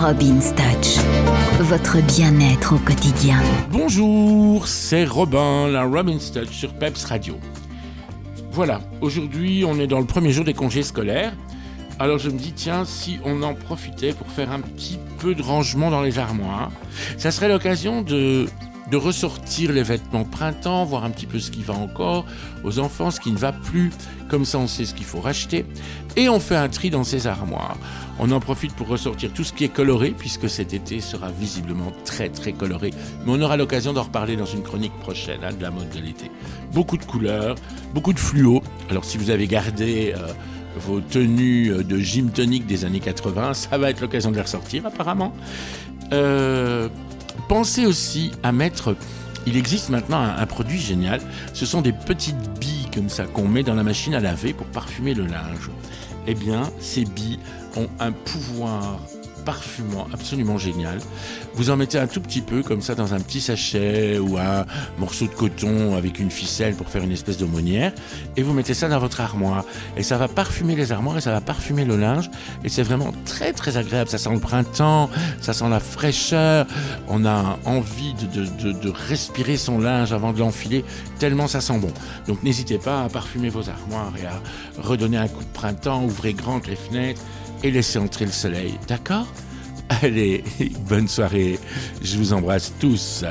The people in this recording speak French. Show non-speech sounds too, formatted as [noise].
Robin's Touch, votre bien-être au quotidien. Bonjour, c'est Robin, la Robin's Touch sur Peps Radio. Voilà, aujourd'hui on est dans le premier jour des congés scolaires. Alors je me dis, tiens, si on en profitait pour faire un petit peu de rangement dans les armoires, ça serait l'occasion de, de ressortir les vêtements printemps, voir un petit peu ce qui va encore aux enfants, ce qui ne va plus, comme ça on sait ce qu'il faut racheter, et on fait un tri dans ces armoires. On en profite pour ressortir tout ce qui est coloré, puisque cet été sera visiblement très très coloré, mais on aura l'occasion d'en reparler dans une chronique prochaine hein, de la mode de l'été. Beaucoup de couleurs, beaucoup de fluo. Alors si vous avez gardé... Euh, vos tenues de gym tonique des années 80, ça va être l'occasion de les ressortir apparemment. Euh, pensez aussi à mettre, il existe maintenant un, produit génial, ce sont des petites billes comme ça qu'on met dans la machine à laver pour parfumer le linge. Eh bien, ces billes ont un pouvoir parfumant absolument génial. Vous en mettez un tout petit peu comme ça dans un petit sachet ou un morceau de coton avec une ficelle pour faire une espèce d'aumônière et vous mettez ça dans votre armoire et ça va parfumer les armoires et ça va parfumer le linge et c'est vraiment très très agréable. Ça sent le printemps, ça sent la fraîcheur. On a envie de, de, de, de respirer son linge avant de l'enfiler tellement ça sent bon. Donc n'hésitez pas à parfumer vos armoires et à redonner un coup de printemps. Ouvrez grandes les fenêtres et laissez entrer le soleil. D'accord? Allez, [laughs] bonne soirée. Je vous embrasse tous.